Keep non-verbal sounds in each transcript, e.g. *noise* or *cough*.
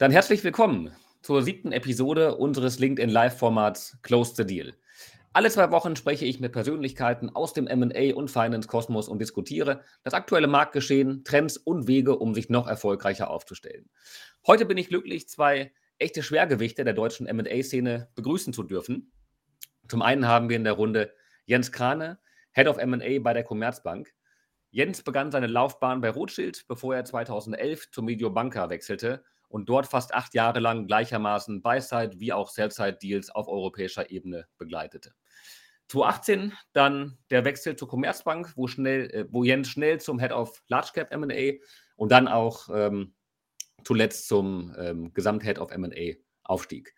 Dann herzlich willkommen zur siebten Episode unseres LinkedIn Live-Formats Close the Deal. Alle zwei Wochen spreche ich mit Persönlichkeiten aus dem MA und Finance-Kosmos und diskutiere das aktuelle Marktgeschehen, Trends und Wege, um sich noch erfolgreicher aufzustellen. Heute bin ich glücklich, zwei echte Schwergewichte der deutschen MA-Szene begrüßen zu dürfen. Zum einen haben wir in der Runde Jens Krane, Head of MA bei der Commerzbank. Jens begann seine Laufbahn bei Rothschild, bevor er 2011 zur Mediobanca wechselte und dort fast acht Jahre lang gleichermaßen Buy-Side wie auch Sell-Side-Deals auf europäischer Ebene begleitete. 2018 dann der Wechsel zur Commerzbank, wo, schnell, äh, wo Jens schnell zum Head of Large Cap MA und dann auch ähm, zuletzt zum ähm, Gesamthead of MA aufstieg.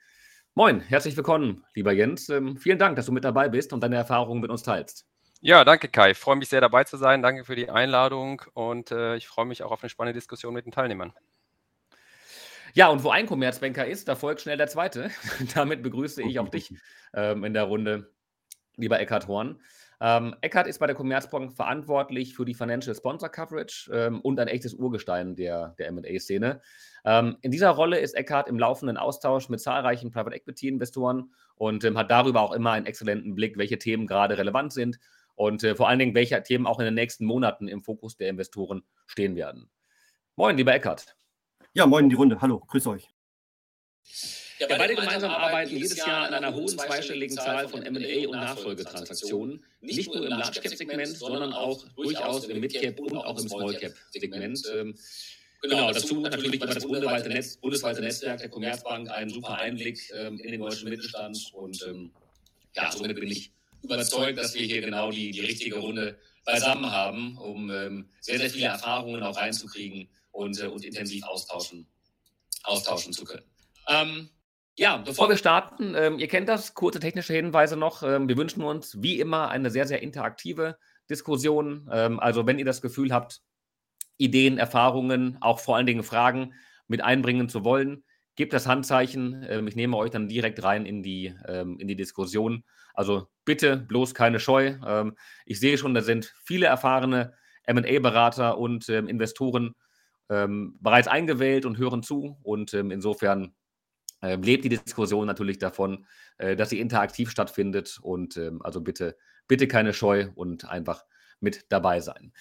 Moin, herzlich willkommen, lieber Jens. Ähm, vielen Dank, dass du mit dabei bist und deine Erfahrungen mit uns teilst. Ja, danke Kai. Ich freue mich sehr dabei zu sein. Danke für die Einladung und äh, ich freue mich auch auf eine spannende Diskussion mit den Teilnehmern. Ja, und wo ein Commerzbanker ist, da folgt schnell der zweite. *laughs* Damit begrüße ich auch dich *laughs* ähm, in der Runde, lieber Eckhard Horn. Ähm, Eckhard ist bei der Commerzbank verantwortlich für die Financial Sponsor Coverage ähm, und ein echtes Urgestein der, der MA-Szene. Ähm, in dieser Rolle ist Eckhard im laufenden Austausch mit zahlreichen Private Equity-Investoren und ähm, hat darüber auch immer einen exzellenten Blick, welche Themen gerade relevant sind und äh, vor allen Dingen, welche Themen auch in den nächsten Monaten im Fokus der Investoren stehen werden. Moin, lieber Eckhard. Ja, moin in die Runde. Hallo, grüß euch. Ja, beide, beide gemeinsam arbeiten jedes Jahr an einer hohen zweistelligen Zahl von M&A und Nachfolgetransaktionen, nicht nur im Large Cap Segment, sondern auch durchaus im Mid Cap und auch im Small Cap Segment. Ähm, genau, genau dazu natürlich über das bundesweite, Netz, bundesweite Netzwerk der Commerzbank einen super Einblick ähm, in den deutschen Mittelstand und ähm, ja, somit bin ich überzeugt, dass wir hier genau die, die richtige Runde beisammen haben, um ähm, sehr, sehr viele Erfahrungen auch reinzukriegen und, äh, und intensiv austauschen, austauschen zu können. Ähm, ja, bevor wir starten, ähm, ihr kennt das, kurze technische Hinweise noch. Ähm, wir wünschen uns wie immer eine sehr, sehr interaktive Diskussion. Ähm, also wenn ihr das Gefühl habt, Ideen, Erfahrungen, auch vor allen Dingen Fragen mit einbringen zu wollen, gebt das Handzeichen. Ähm, ich nehme euch dann direkt rein in die, ähm, in die Diskussion. Also bitte bloß keine Scheu. Ich sehe schon, da sind viele erfahrene MA-Berater und Investoren ähm, bereits eingewählt und hören zu. Und ähm, insofern äh, lebt die Diskussion natürlich davon, äh, dass sie interaktiv stattfindet. Und ähm, also bitte, bitte keine Scheu und einfach mit dabei sein.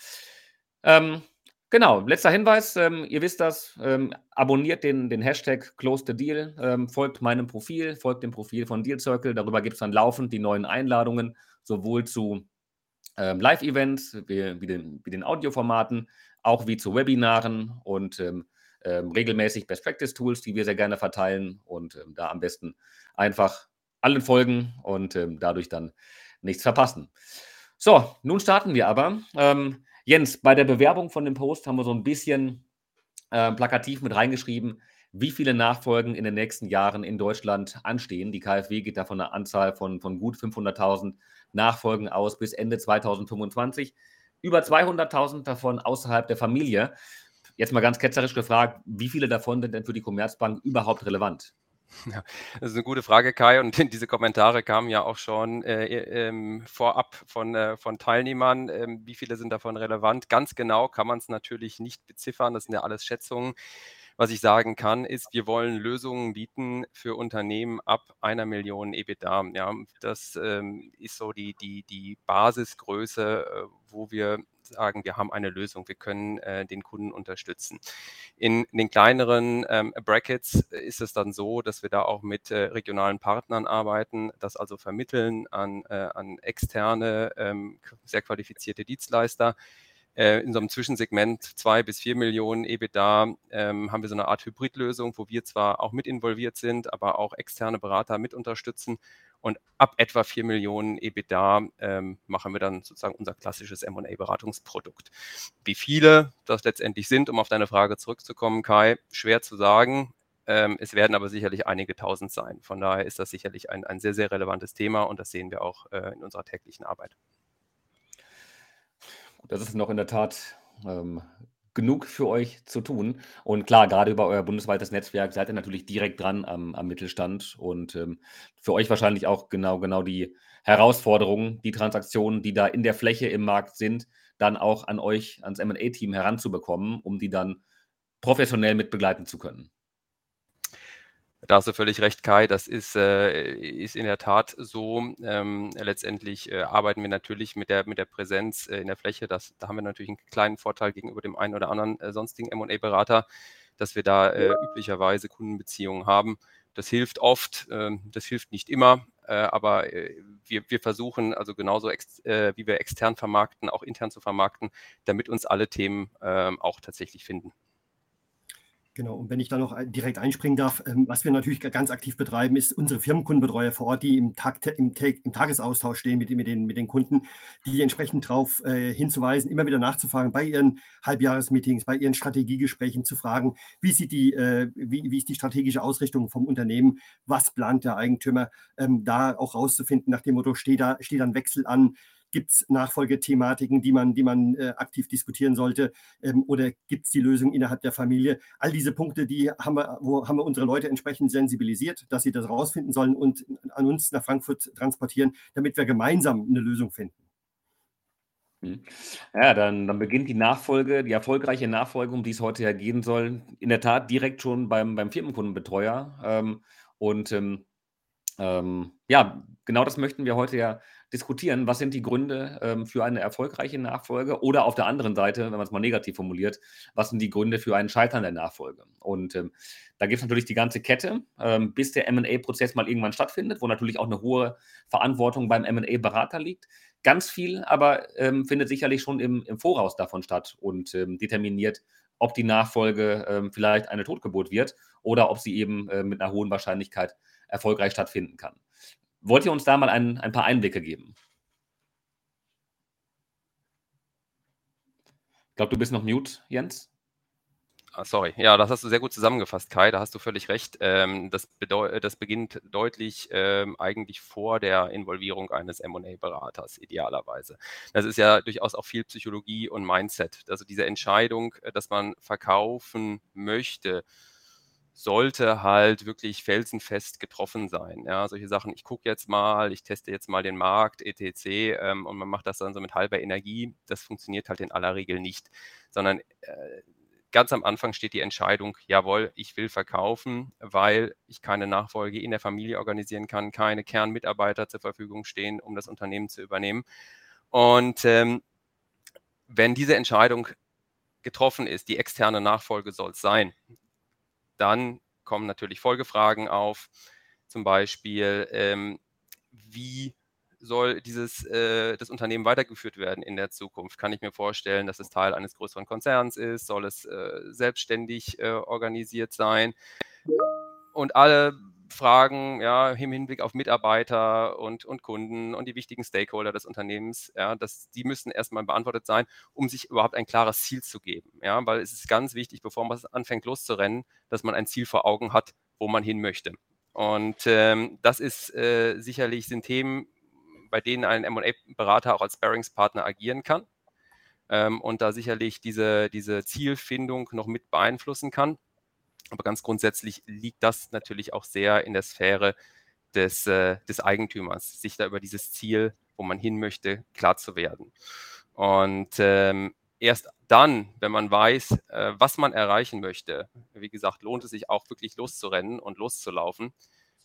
Ähm, genau, letzter Hinweis, ähm, ihr wisst das, ähm, abonniert den, den Hashtag Close the Deal, folgt meinem Profil, folgt dem Profil von Deal Circle. Darüber gibt es dann laufend die neuen Einladungen, sowohl zu Live-Events wie, wie, den, wie den Audioformaten, auch wie zu Webinaren und ähm, ähm, regelmäßig Best Practice Tools, die wir sehr gerne verteilen und ähm, da am besten einfach allen folgen und ähm, dadurch dann nichts verpassen. So, nun starten wir aber. Ähm, Jens, bei der Bewerbung von dem Post haben wir so ein bisschen äh, plakativ mit reingeschrieben, wie viele Nachfolgen in den nächsten Jahren in Deutschland anstehen. Die KfW geht da von einer Anzahl von, von gut 500.000 Nachfolgen aus bis Ende 2025 über 200.000 davon außerhalb der Familie. Jetzt mal ganz ketzerisch gefragt, wie viele davon sind denn für die Commerzbank überhaupt relevant? Ja, das ist eine gute Frage, Kai. Und *laughs* diese Kommentare kamen ja auch schon äh, äh, vorab von, äh, von Teilnehmern. Ähm, wie viele sind davon relevant? Ganz genau kann man es natürlich nicht beziffern. Das sind ja alles Schätzungen. Was ich sagen kann, ist, wir wollen Lösungen bieten für Unternehmen ab einer Million EBITDA. Ja, das ähm, ist so die, die, die Basisgröße, äh, wo wir sagen, wir haben eine Lösung, wir können äh, den Kunden unterstützen. In, den kleineren ähm, Brackets ist es dann so, dass wir da auch mit äh, regionalen Partnern arbeiten, das also vermitteln an, äh, an externe, ähm, sehr qualifizierte Dienstleister, in so einem Zwischensegment zwei bis vier Millionen EBITDA ähm, haben wir so eine Art Hybridlösung, wo wir zwar auch mit involviert sind, aber auch externe Berater mit unterstützen. Und ab etwa vier Millionen EBITDA ähm, machen wir dann sozusagen unser klassisches M&A-Beratungsprodukt. Wie viele das letztendlich sind, um auf deine Frage zurückzukommen, Kai, schwer zu sagen. Ähm, es werden aber sicherlich einige tausend sein. Von daher ist das sicherlich ein, ein sehr, sehr relevantes Thema und das sehen wir auch äh, in unserer täglichen Arbeit. Das ist noch in der Tat ähm, genug für euch zu tun. Und klar, gerade über euer bundesweites Netzwerk seid ihr natürlich direkt dran am, am Mittelstand und ähm, für euch wahrscheinlich auch genau, genau die Herausforderungen, die Transaktionen, die da in der Fläche im Markt sind, dann auch an euch, ans MA-Team heranzubekommen, um die dann professionell mit begleiten zu können. Da hast du völlig recht, Kai. Das ist, äh, ist in der Tat so. Ähm, letztendlich äh, arbeiten wir natürlich mit der, mit der Präsenz äh, in der Fläche. Das, da haben wir natürlich einen kleinen Vorteil gegenüber dem einen oder anderen äh, sonstigen MA-Berater, dass wir da äh, üblicherweise Kundenbeziehungen haben. Das hilft oft, ähm, das hilft nicht immer, äh, aber wir, wir versuchen also genauso, wie wir extern vermarkten, auch intern zu vermarkten, damit uns alle Themen ähm, auch tatsächlich finden. Genau, und wenn ich da noch direkt einspringen darf, ähm, was wir natürlich ganz aktiv betreiben, ist unsere Firmenkundenbetreuer vor Ort, die im, Tag, im, im Tagesaustausch stehen mit, mit, den, mit den Kunden, die entsprechend darauf äh, hinzuweisen, immer wieder nachzufragen, bei ihren Halbjahresmeetings, bei ihren Strategiegesprächen zu fragen, wie, sieht die, äh, wie, wie ist die strategische Ausrichtung vom Unternehmen, was plant der Eigentümer, ähm, da auch rauszufinden, nach dem Motto, steht da, steht ein Wechsel an, Gibt es Nachfolgethematiken, die man, die man äh, aktiv diskutieren sollte? Ähm, oder gibt es die Lösung innerhalb der Familie? All diese Punkte, die haben wir, wo haben wir unsere Leute entsprechend sensibilisiert, dass sie das rausfinden sollen und an uns nach Frankfurt transportieren, damit wir gemeinsam eine Lösung finden. Hm. Ja, dann, dann beginnt die Nachfolge, die erfolgreiche Nachfolge, um die es heute ja gehen soll, in der Tat direkt schon beim, beim Firmenkundenbetreuer. Ähm, und ähm, ähm, ja, genau das möchten wir heute ja diskutieren, was sind die Gründe ähm, für eine erfolgreiche Nachfolge oder auf der anderen Seite, wenn man es mal negativ formuliert, was sind die Gründe für einen Scheitern der Nachfolge? Und ähm, da gibt es natürlich die ganze Kette, ähm, bis der MA-Prozess mal irgendwann stattfindet, wo natürlich auch eine hohe Verantwortung beim MA-Berater liegt. Ganz viel aber ähm, findet sicherlich schon im, im, Voraus davon statt und ähm, determiniert, ob die Nachfolge ähm, vielleicht eine Totgeburt wird oder ob sie eben äh, mit einer hohen Wahrscheinlichkeit erfolgreich stattfinden kann. Wollt ihr uns da mal ein, ein paar Einblicke geben? Ich glaube, du bist noch mute, Jens. Ah, sorry, ja, das hast du sehr gut zusammengefasst, Kai, da hast du völlig recht. Ähm, das, das, beginnt deutlich ähm, eigentlich vor der Involvierung eines MA-Beraters, idealerweise. Das ist ja durchaus auch viel Psychologie und Mindset. Also diese Entscheidung, äh, dass man verkaufen möchte, sollte halt wirklich felsenfest getroffen sein. Ja, solche Sachen, ich gucke jetzt mal, ich teste jetzt mal den Markt, etc. Ähm, und man macht das dann so mit halber Energie. Das funktioniert halt in aller Regel nicht, sondern äh, ganz am Anfang steht die Entscheidung, jawohl, ich will verkaufen, weil ich keine Nachfolge in der Familie organisieren kann, keine Kernmitarbeiter zur Verfügung stehen, um das Unternehmen zu übernehmen. Und ähm, wenn diese Entscheidung getroffen ist, die externe Nachfolge soll es sein, dann kommen natürlich Folgefragen auf, zum Beispiel, ähm, wie soll dieses, äh, das Unternehmen weitergeführt werden in der Zukunft? Kann ich mir vorstellen, dass es Teil eines größeren Konzerns ist? Soll es äh, selbstständig äh, organisiert sein? Und alle Fragen ja, im Hinblick auf Mitarbeiter und, und Kunden und die wichtigen Stakeholder des Unternehmens, ja, das, die müssen erstmal beantwortet sein, um sich überhaupt ein klares Ziel zu geben. Ja, weil es ist ganz wichtig, bevor man anfängt loszurennen, dass man ein Ziel vor Augen hat, wo man hin möchte. Und ähm, das ist äh, sicherlich sind Themen, bei denen ein MA-Berater auch als Sparringspartner agieren kann ähm, und da sicherlich diese, diese Zielfindung noch mit beeinflussen kann. Aber ganz grundsätzlich liegt das natürlich auch sehr in der Sphäre des, äh, des Eigentümers, sich da über dieses Ziel, wo man hin möchte, klar zu werden. Und ähm, erst dann, wenn man weiß, äh, was man erreichen möchte, wie gesagt, lohnt es sich auch wirklich loszurennen und loszulaufen.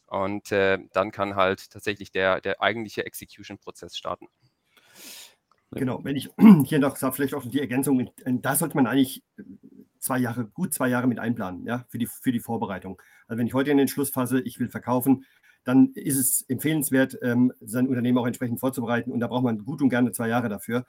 Und äh, dann kann halt tatsächlich der, der eigentliche Execution-Prozess starten. Genau, wenn ich *clears throat* hier noch sage, vielleicht auch die Ergänzung, da sollte man eigentlich zwei Jahre, gut zwei Jahre mit einplanen, ja, für die, für die Vorbereitung. Also wenn ich heute in den Schluss fasse, ich will verkaufen, dann ist es empfehlenswert, ähm, sein Unternehmen auch entsprechend vorzubereiten und da braucht man gut und gerne zwei Jahre dafür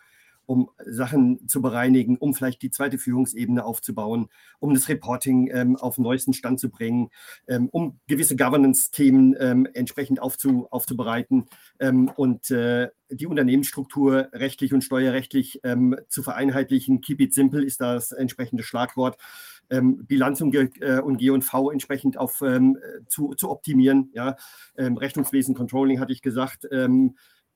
um Sachen zu bereinigen, um vielleicht die zweite Führungsebene aufzubauen, um das Reporting ähm, auf den neuesten Stand zu bringen, ähm, um gewisse Governance-Themen ähm, entsprechend aufzu, aufzubereiten ähm, und äh, die Unternehmensstruktur rechtlich und steuerrechtlich ähm, zu vereinheitlichen. Keep it simple ist das entsprechende Schlagwort. Ähm, Bilanz und, äh, und G&V entsprechend auf, zu, zu optimieren. Ja? Rechnungswesen, Controlling hatte ich gesagt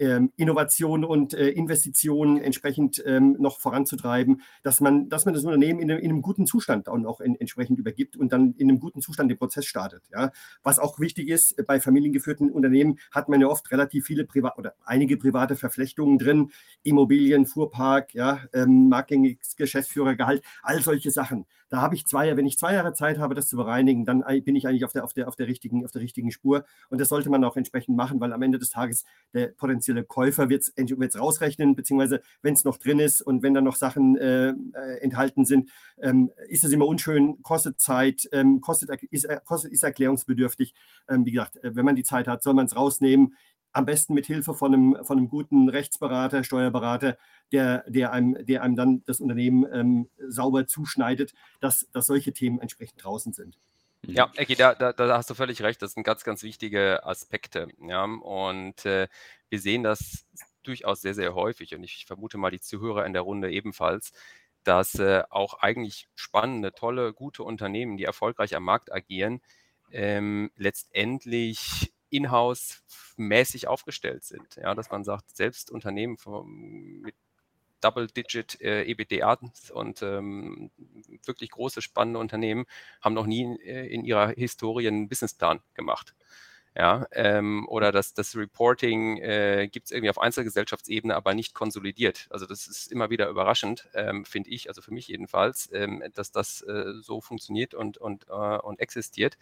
ähm, Innovation und äh, Investitionen entsprechend ähm, noch voranzutreiben, dass man, dass man das Unternehmen in, in einem guten Zustand auch noch in, entsprechend übergibt und dann in einem guten Zustand den Prozess startet. Ja. Was auch wichtig ist, bei familiengeführten Unternehmen hat man ja oft relativ viele private oder einige private Verflechtungen drin, Immobilien, Fuhrpark, ja, ähm, Marketing, Geschäftsführergehalt, all solche Sachen. Da habe ich zwei, wenn ich zwei Jahre Zeit habe, das zu bereinigen, dann bin ich eigentlich auf der, auf der, auf der, richtigen, auf der richtigen Spur. Und das sollte man auch entsprechend machen, weil am Ende des Tages der potenzielle Käufer wird es rausrechnen, beziehungsweise wenn es noch drin ist und wenn da noch Sachen äh, äh, enthalten sind, ähm, ist es immer unschön, kostet Zeit, ähm, kostet, ist, äh, kostet, ist erklärungsbedürftig. Ähm, wie gesagt, äh, wenn man die Zeit hat, soll man es rausnehmen am besten mit Hilfe von einem, von einem guten Rechtsberater, Steuerberater, der, der, einem, der einem dann das Unternehmen ähm, sauber zuschneidet, dass, dass solche Themen entsprechend draußen sind. Mhm. Ja, Ecki, da, da, da, hast du völlig recht. Das sind ganz, ganz wichtige Aspekte. Ja? Und äh, wir sehen das durchaus sehr, sehr häufig. Und ich vermute mal, die Zuhörer in der Runde ebenfalls, dass äh, auch eigentlich spannende, tolle, gute Unternehmen, die erfolgreich am Markt agieren, ähm, letztendlich in-house mäßig aufgestellt sind. Ja, dass man sagt, selbst Unternehmen mit Double-Digit äh, EBITDA und ähm, wirklich große, spannende Unternehmen haben noch nie äh, in ihrer Historie einen Businessplan gemacht. Ja, ähm, oder das, das Reporting äh, gibt es irgendwie auf Einzelgesellschaftsebene, aber nicht konsolidiert. Also das ist immer wieder überraschend, ähm, finde ich, also für mich jedenfalls, ähm, dass das äh, so funktioniert und, und, äh, und existiert.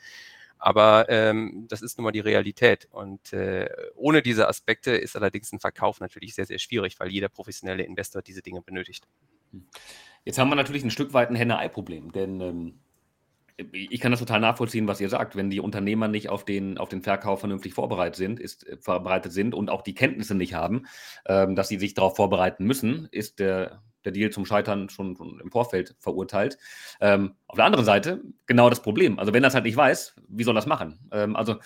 Aber ähm, das ist nun mal die Realität. Und äh, ohne diese Aspekte ist allerdings ein Verkauf natürlich sehr, sehr schwierig, weil jeder professionelle Investor diese Dinge benötigt. Hm. Jetzt haben wir natürlich ein Stück weit ein Henne-Ei-Problem, denn ähm, ich kann das total nachvollziehen, was ihr sagt. Wenn die Unternehmer nicht auf den, auf den Verkauf vernünftig vorbereitet sind, ist, äh, vorbereitet sind und auch die Kenntnisse nicht haben, ähm, dass sie sich darauf vorbereiten müssen, ist der, der Deal zum Scheitern schon, schon im Vorfeld verurteilt. Ähm, auf der anderen Seite genau das Problem. Also wenn das halt nicht weiß, wie soll das machen? Ähm, also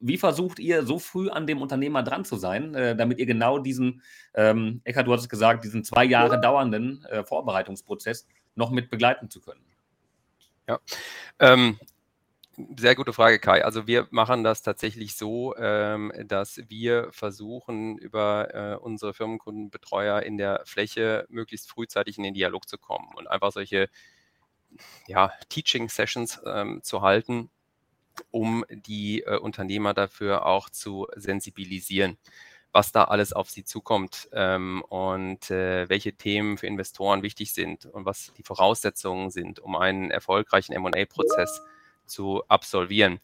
wie versucht ihr so früh an dem Unternehmer dran zu sein, äh, damit ihr genau diesen, ähm, Eckhard, du hast es gesagt, diesen zwei Jahre dauernden äh, Vorbereitungsprozess noch mit begleiten zu können? Ja, ähm, sehr gute Frage, Kai. Also wir machen das tatsächlich so, ähm, dass wir versuchen, über äh, unsere Firmenkundenbetreuer in der Fläche möglichst frühzeitig in den Dialog zu kommen und einfach solche ja, Teaching-Sessions ähm, zu halten, um die äh, Unternehmer dafür auch zu sensibilisieren, was da alles auf sie zukommt ähm, und äh, welche Themen für Investoren wichtig sind und was die Voraussetzungen sind, um einen erfolgreichen MA-Prozess zu zu absolvieren.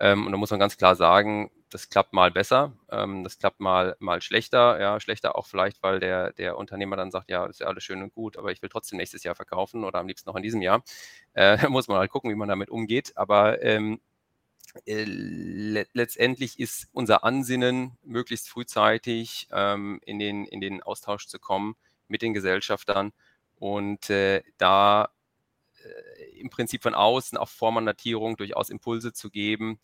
Ähm, und da muss man ganz klar sagen, das klappt mal besser, ähm, das klappt mal, mal schlechter. Ja, schlechter auch vielleicht, weil der, der Unternehmer dann sagt, ja, ist ja alles schön und gut, aber ich will trotzdem nächstes Jahr verkaufen oder am liebsten noch in diesem Jahr. Äh, da *laughs* muss man halt gucken, wie man damit umgeht. Aber ähm, äh, le letztendlich ist unser Ansinnen, möglichst frühzeitig ähm, in, den, in den Austausch zu kommen mit den Gesellschaftern und äh, da im Prinzip von außen auf Vormanddatierung durchaus Impulse zu geben,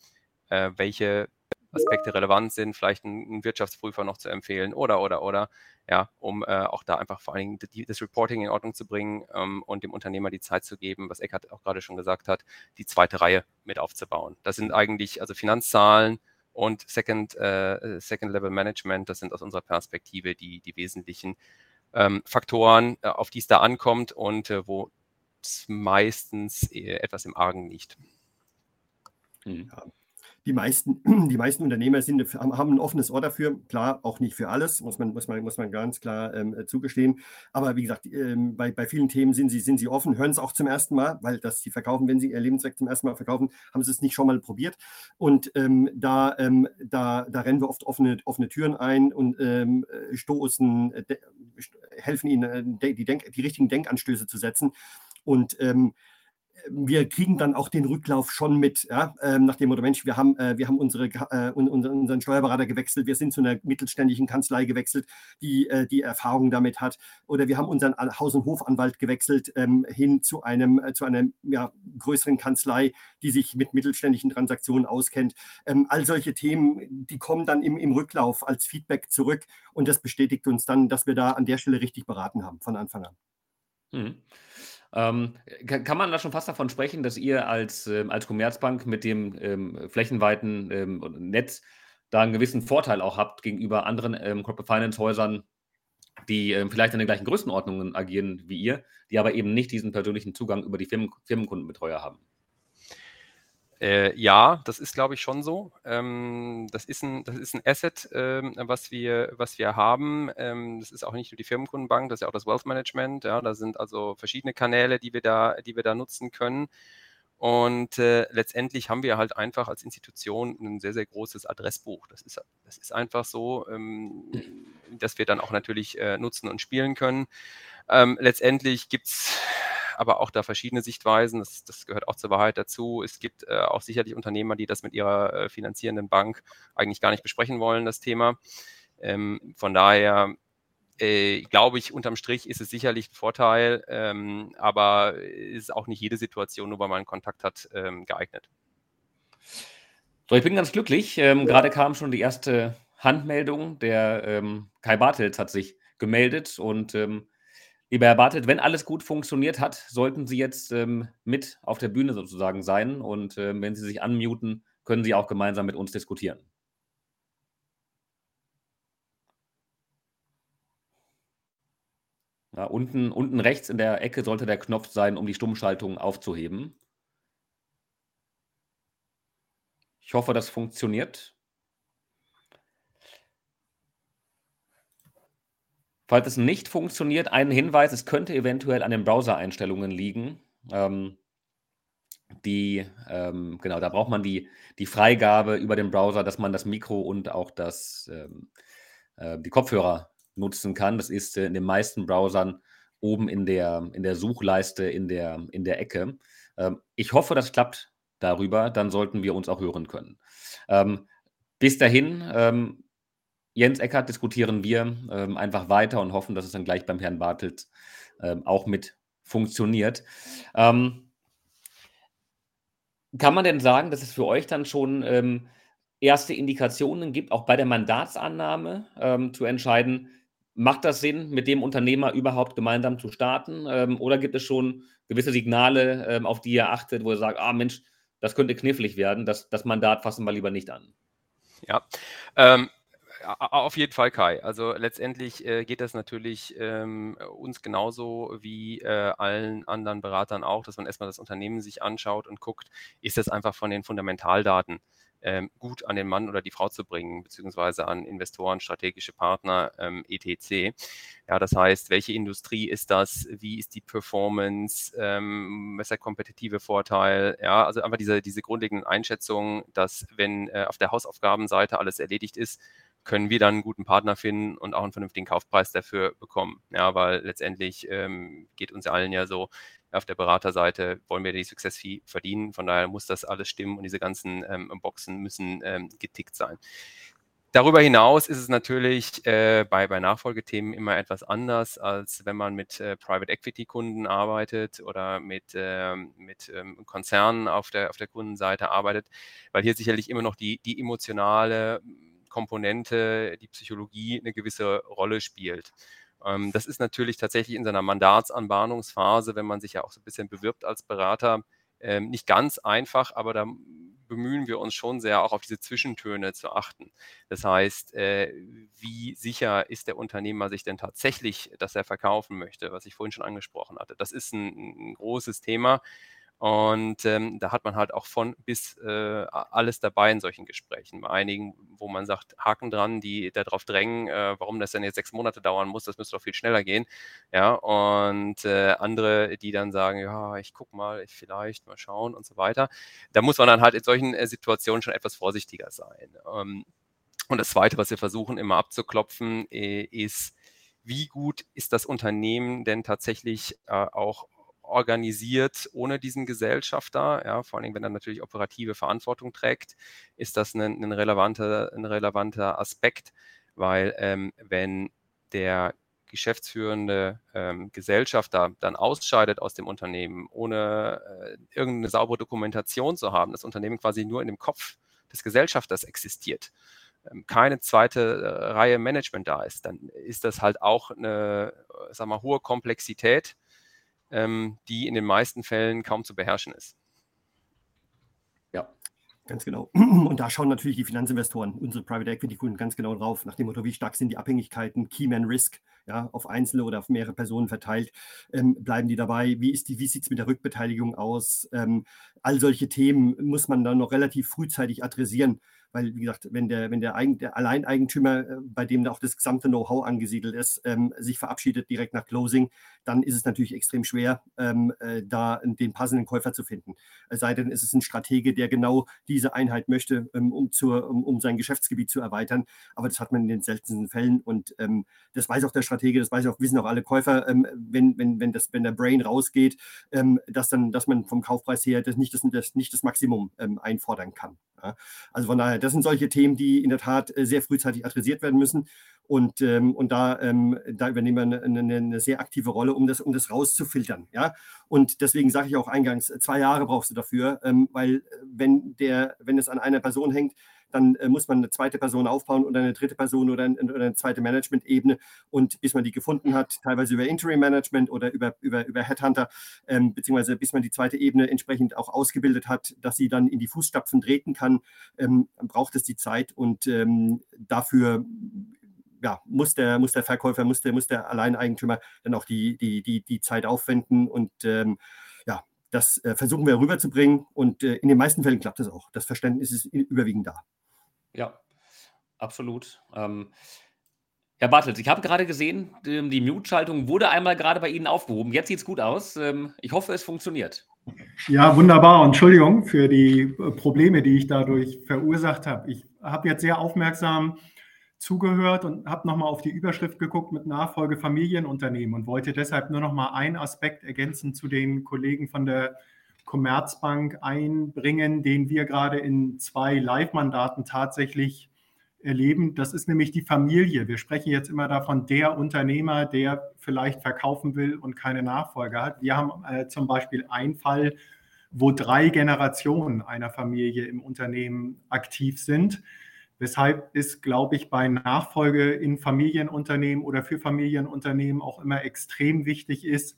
äh, welche Aspekte relevant sind, vielleicht einen, Wirtschaftsprüfer noch zu empfehlen oder, oder, oder, ja, um äh, auch da einfach vor allen Dingen die, das Reporting in Ordnung zu bringen ähm, und dem Unternehmer die Zeit zu geben, was Eckhard auch gerade schon gesagt hat, die zweite Reihe mit aufzubauen. Das sind eigentlich also Finanzzahlen und Second, äh, Second Level Management, das sind aus unserer Perspektive die, die wesentlichen ähm, Faktoren, äh, auf die es da ankommt und äh, wo meistens etwas im Argen liegt. Mhm. Ja. Die meisten, *clears throat* die meisten Unternehmer sind, haben ein offenes Ohr dafür. Klar, auch nicht für alles, muss man, muss man, muss man ganz klar ähm, zugestehen. Aber wie gesagt, ähm, bei, bei vielen Themen sind sie, sind sie offen, hören es auch zum ersten Mal, weil das sie verkaufen, wenn sie ihr Lebenswerk zum ersten Mal verkaufen, haben sie es nicht schon mal probiert. Und ähm, da, ähm, da, da rennen wir oft offene, offene Türen ein und ähm, stoßen, äh, helfen ihnen, äh, die, Denk, die richtigen Denkanstöße zu setzen. Und ähm, wir kriegen dann auch den Rücklauf schon mit, ja? ähm, nach dem Motto, Mensch, wir haben, äh, wir haben unsere, äh, unseren Steuerberater gewechselt, wir sind zu einer mittelständischen Kanzlei gewechselt, die äh, die Erfahrung damit hat, oder wir haben unseren Haus- und Hofanwalt gewechselt ähm, hin zu einem äh, zu einer ja, größeren Kanzlei, die sich mit mittelständischen Transaktionen auskennt. Ähm, all solche Themen, die kommen dann im, im Rücklauf als Feedback zurück und das bestätigt uns dann, dass wir da an der Stelle richtig beraten haben von Anfang an. Mhm. Ähm, kann, man da schon fast davon sprechen, dass ihr als, ähm, als Commerzbank mit dem ähm, flächenweiten ähm, Netz da einen gewissen Vorteil auch habt gegenüber anderen ähm, Corporate Finance Häusern, die ähm, vielleicht in den gleichen Größenordnungen agieren wie ihr, die aber eben nicht diesen persönlichen Zugang über die Firmen, Firmenkundenbetreuer haben? Äh, ja, das ist, glaube ich, schon so. Ähm, das, ist ein, das ist ein Asset, ähm, was, wir, was wir haben. Ähm, das ist auch nicht nur die Firmenkundenbank, das ist ja auch das Wealth Management. Ja, da sind also verschiedene Kanäle, die wir da, die wir da nutzen können. Und äh, letztendlich haben wir halt einfach als Institution ein sehr, sehr großes Adressbuch. Das ist, das ist einfach so, ähm, dass wir dann auch natürlich äh, nutzen und spielen können. Ähm, letztendlich gibt es aber auch da verschiedene Sichtweisen. Das, das, gehört auch zur Wahrheit dazu. Es gibt äh, auch sicherlich Unternehmer, die das mit ihrer äh, finanzierenden Bank eigentlich gar nicht besprechen wollen, das Thema. Ähm, von daher äh, glaube ich, unterm Strich ist es sicherlich ein Vorteil, ähm, aber ist auch nicht jede Situation, nur weil man Kontakt hat, ähm, geeignet. So, ich bin ganz glücklich. Ähm, gerade kam schon die erste Handmeldung. Der ähm, Kai Bartels hat sich gemeldet und ähm, lieber Herr Bartelt, wenn alles gut funktioniert hat, sollten Sie jetzt ähm, mit auf der Bühne sozusagen sein und wenn Sie sich unmuten, können Sie auch gemeinsam mit uns diskutieren. Ja, unten, unten rechts in der Ecke sollte der Knopf sein, um die Stummschaltung aufzuheben. Ich hoffe, das funktioniert. Falls es nicht funktioniert, ein Hinweis, es könnte eventuell an den Browser-Einstellungen liegen. Ähm, die, ähm, genau, da braucht man die, die Freigabe über den Browser, dass man das Mikro und auch das, ähm, äh, die Kopfhörer nutzen kann. Das ist äh, in den meisten Browsern oben in der, in der Suchleiste in der, in der Ecke. Ähm, ich hoffe, das klappt darüber. Dann sollten wir uns auch hören können. Ähm, bis dahin, ähm, Jens Eckert, diskutieren wir ähm, einfach weiter und hoffen, dass es dann gleich beim Herrn Bartels ähm, auch mit funktioniert. Ähm, kann man denn sagen, dass es für euch dann schon erste Indikationen gibt, auch bei der Mandatsannahme zu entscheiden, Macht das Sinn, mit dem Unternehmer überhaupt gemeinsam zu starten? Ähm, oder gibt es schon gewisse Signale, ähm, auf die ihr achtet, wo ihr sagt, ah Mensch, das könnte knifflig werden, das, das Mandat fassen wir lieber nicht an? Ja, ähm, auf jeden Fall, Kai. Also letztendlich äh, geht das natürlich ähm, uns genauso wie äh, allen anderen Beratern auch, dass man erstmal das Unternehmen sich anschaut und guckt, ist das einfach von den Fundamentaldaten ähm, gut an den Mann oder die Frau zu bringen, beziehungsweise an Investoren, strategische Partner, ähm, etc. Ja, das heißt, welche Industrie ist das? Wie ist die Performance? Ähm, was ist der kompetitive Vorteil? Ja, also einfach diese, diese grundlegenden Einschätzungen, dass wenn äh, auf der Hausaufgabenseite alles erledigt ist, können wir dann einen guten Partner finden und auch einen vernünftigen Kaufpreis dafür bekommen. Ja, weil letztendlich ähm, geht uns allen ja so, auf der Beraterseite wollen wir die Success Fee verdienen. Von daher muss das alles stimmen und diese ganzen ähm, Boxen müssen ähm, getickt sein. Darüber hinaus ist es natürlich äh, bei, bei Nachfolgethemen immer etwas anders, als wenn man mit äh, Private Equity Kunden arbeitet oder mit, äh, mit ähm, Konzernen auf der, auf der Kundenseite arbeitet, weil hier sicherlich immer noch die, die emotionale Komponente, die Psychologie eine gewisse Rolle spielt. Ähm, das ist natürlich tatsächlich in seiner Mandatsanbahnungsphase, wenn man sich ja auch so ein bisschen bewirbt als Berater, ähm, nicht ganz einfach, aber da bemühen wir uns schon sehr, auch auf diese Zwischentöne zu achten. Das heißt, äh, wie sicher ist der Unternehmer sich denn tatsächlich, dass er verkaufen möchte, was ich vorhin schon angesprochen hatte. Das ist ein, ein großes Thema. Und ähm, da hat man halt auch von bis äh, alles dabei in solchen Gesprächen. Bei einigen, wo man sagt, Haken dran, die darauf drängen, äh, warum das denn jetzt sechs Monate dauern muss, das müsste doch viel schneller gehen. Ja, und äh, andere, die dann sagen, ja, ich guck mal, ich vielleicht mal schauen und so weiter. Da muss man dann halt in solchen äh, Situationen schon etwas vorsichtiger sein. Ähm, und das Zweite, was wir versuchen immer abzuklopfen, äh, ist, wie gut ist das Unternehmen denn tatsächlich äh, auch organisiert ohne diesen Gesellschafter, ja, vor allem wenn er natürlich operative Verantwortung trägt, ist das ein, ein, relevanter, ein relevanter Aspekt, weil ähm, wenn der geschäftsführende ähm, Gesellschafter dann ausscheidet aus dem Unternehmen, ohne äh, irgendeine saubere Dokumentation zu haben, das Unternehmen quasi nur in dem Kopf des Gesellschafters existiert, ähm, keine zweite äh, Reihe Management da ist, dann ist das halt auch eine, äh, sag mal, hohe Komplexität, ähm, die in den meisten Fällen kaum zu beherrschen ist. Ja. Ganz genau. *clears throat* Und da schauen natürlich die Finanzinvestoren, unsere Private Equity Kunden ganz genau drauf, nach dem Motto, wie stark sind die Abhängigkeiten, Keyman Risk, ja, auf einzelne oder auf mehrere Personen verteilt, ähm, bleiben die dabei, wie, wie sieht es mit der Rückbeteiligung aus, ähm, all solche Themen muss man dann noch relativ frühzeitig adressieren weil, wie gesagt, wenn der, wenn der, Eigen, der Alleineigentümer, äh, bei dem auch das gesamte Know-how angesiedelt ist, ähm, sich verabschiedet direkt nach Closing, dann ist es natürlich extrem schwer, ähm, äh, da den passenden Käufer zu finden. Es sei denn, es ist ein Stratege, der genau diese Einheit möchte, ähm, um, zur, um, um, sein Geschäftsgebiet zu erweitern. Aber das hat man in den seltensten Fällen und ähm, das weiß auch der Stratege, das weiß auch, wissen auch alle Käufer, ähm, wenn, wenn, wenn, das, wenn der Brain rausgeht, ähm, dass, dann, dass man vom Kaufpreis her das nicht das, das, nicht das Maximum einfordern kann. Ja? Also von daher, das sind solche Themen, die in der Tat äh, sehr frühzeitig adressiert werden müssen. Und, ähm, und da, ähm, da übernehmen wir eine, eine, eine, sehr aktive Rolle, um das, um das rauszufiltern. Ja? Und deswegen sage ich auch eingangs, zwei Jahre brauchst du dafür, ähm, weil äh, wenn, der, wenn es an einer Person hängt, dann äh, muss man eine zweite Person aufbauen oder eine dritte Person oder, ein, oder eine zweite Management-Ebene. Und bis man die gefunden hat, teilweise über Interim-Management oder über, über, über Headhunter, ähm, beziehungsweise bis man die zweite Ebene entsprechend auch ausgebildet hat, dass sie dann in die Fußstapfen treten kann, ähm, braucht es die Zeit. Und ähm, dafür ja, muss, der, muss der Verkäufer, muss der, muss der Alleineigentümer dann auch die, die, die, die Zeit aufwenden. Und ähm, ja, das äh, versuchen wir rüberzubringen. Und äh, in den meisten Fällen klappt das auch. Das Verständnis ist überwiegend da. Ja, absolut. Ähm, Herr Bartels, ich habe gerade gesehen, die Mute-Schaltung wurde einmal gerade bei Ihnen aufgehoben. Jetzt sieht es gut aus. Ähm, ich hoffe, es funktioniert. Ja, wunderbar. Entschuldigung für die äh, Probleme, die ich dadurch verursacht habe. Ich habe jetzt sehr aufmerksam zugehört und habe nochmal auf die Überschrift geguckt mit Nachfolge Familienunternehmen und wollte deshalb nur noch mal einen Aspekt ergänzen zu den Kollegen von der Commerzbank einbringen, den wir gerade in zwei Live-Mandaten tatsächlich erleben. Das ist nämlich die Familie. Wir sprechen jetzt immer davon, der Unternehmer, der vielleicht verkaufen will und keine Nachfolger hat. Wir haben äh, zum Beispiel einen Fall, wo drei Generationen einer Familie im Unternehmen aktiv sind. Weshalb es, glaube ich, bei Nachfolge in Familienunternehmen oder für Familienunternehmen auch immer extrem wichtig ist,